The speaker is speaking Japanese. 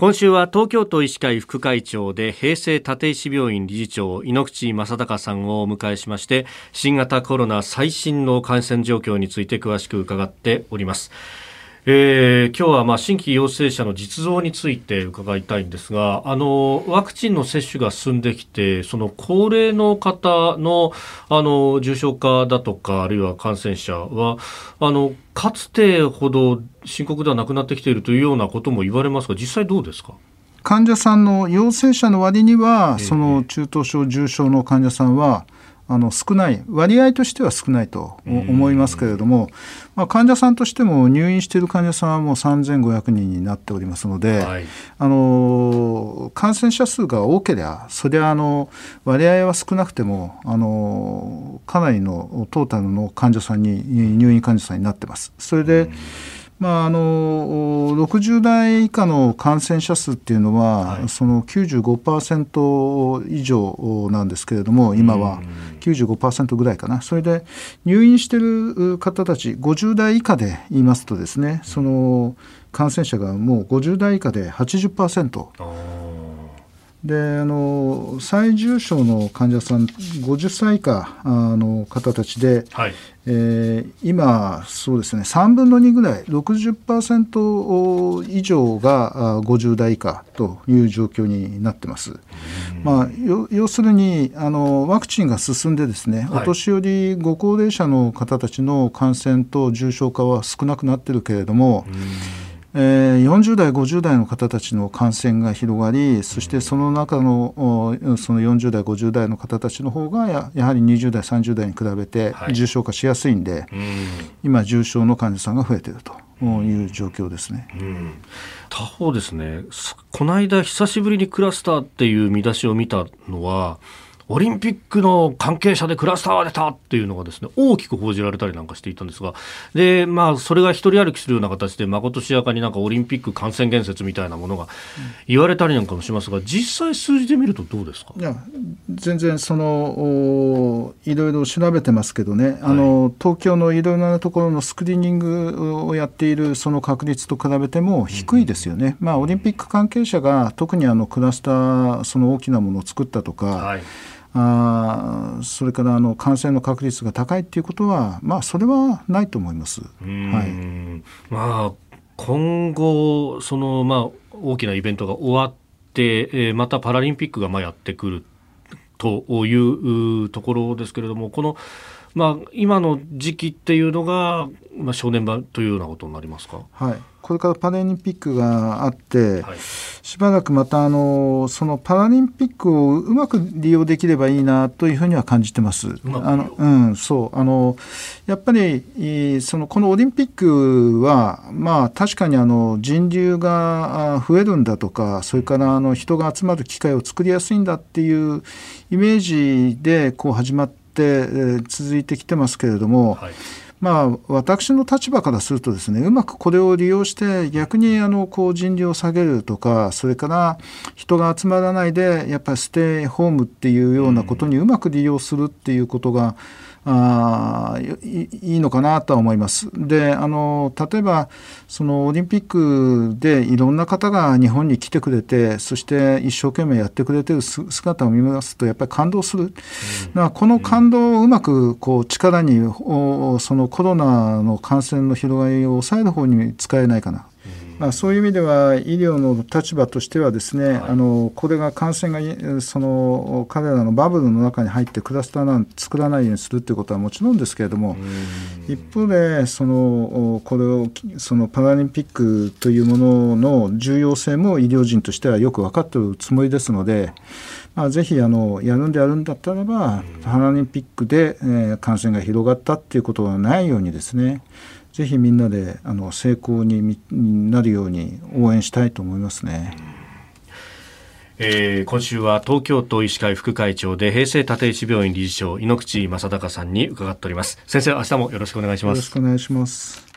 今週は東京都医師会副会長で平成立石病院理事長井ノ口正隆さんをお迎えしまして新型コロナ最新の感染状況について詳しく伺っております。えー、今日はまあ新規陽性者の実像について伺いたいんですがあのワクチンの接種が進んできてその高齢の方のあの重症化だとかあるいは感染者はあのかつてほど深刻ではなくなってきているというようなことも言われますが実際どうですか？患者さんの陽性者の割には、その中等症重症の患者さんは、あの少ない割合としては少ないと思いますけれども、まあ、患者さんとしても入院している患者さんはもう3500人になっておりますので、はい、あの感染者数が多ければそりゃあの割合は少なくてもあのかなりのトータルの患者さんに入院患者さんになってます。それで、うんまあ、あの60代以下の感染者数っていうのは、はい、その95%以上なんですけれども今は95%ぐらいかな。それで入院している方たち50代以下で言いますとですねその感染者がもう50代以下で80%。であの最重症の患者さん50歳以下の方たちで、はい、えー、今そうですね3分の2ぐらい60%以上が50代以下という状況になってます。まあ、要するにあのワクチンが進んでですね、お年寄りご高齢者の方たちの感染と重症化は少なくなってるけれども、えー、40代、50代の方たちの感染が広がり、そしてその中のその40代、50代の方たちの方がややはり20代、30代に比べて重症化しやすいんで、はい、今、重症の患者さんが増えているという状況ですね。うん、他方ですね、この間、久しぶりにクラスターっていう見出しを見たのは、オリンピックの関係者でクラスターが出たっていうのがですね大きく報じられたりなんかしていたんですがで、まあ、それが一人歩きするような形でまことしやかになんかオリンピック感染言説みたいなものが言われたりなんかもしますが実際数字で見るとどうですか？いや全然そのいろいろ調べてますけどね、あの東京のいろいろなところのスクリーニングをやっているその確率と比べても低いですよね。うん、まあ、オリンピック関係者が特にあのクラスターその大きなものを作ったとか、はいあそれからあの感染の確率が高いということは、まあ、それはないと思います。はいまあ、今後その、まあ、大きなイベントが終わって、えー、またパラリンピックがまあやってくるというところですけれどもこの、まあ、今の時期っていうのが、まあ、正念場というようなことになりますか？はいこれからパラリンピックがあって、はい、しばらくまたあのそのパラリンピックをうまく利用できればいいなというふうには感じてます。あのうん、そうあのやっぱりそのこのオリンピックはまあ確かにあの人流が増えるんだとかそれからあの人が集まる機会を作りやすいんだっていうイメージでこう始まって続いてきてますけれども。はいまあ、私の立場からするとですねうまくこれを利用して逆にあのこう人流を下げるとかそれから人が集まらないでやっぱりステイホームっていうようなことにうまく利用するっていうことが、うんあいいのかなとは思います。であの例えばそのオリンピックでいろんな方が日本に来てくれてそして一生懸命やってくれてる姿を見ますとやっぱり感動する、うん、この感動をうまくこう力にそのコロナの感染の広がりを抑える方に使えないかなまあ、そういう意味では医療の立場としてはですね、はい、あのこれが感染がその彼らのバブルの中に入ってクラスターなん作らないようにするということはもちろんですけれども一方でそのこれをそのパラリンピックというものの重要性も医療人としてはよく分かっているつもりですので。まあ、ぜひあのやるんであるんだったらばパラリンピックで、えー、感染が広がったっていうことがないようにですねぜひみんなであの成功になるように応援したいと思いますね。えー、今週は東京都医師会副会長で平成立石病院理事長井ノ口正孝さんに伺っております。先生明日もよろしくお願いします。よろしくお願いします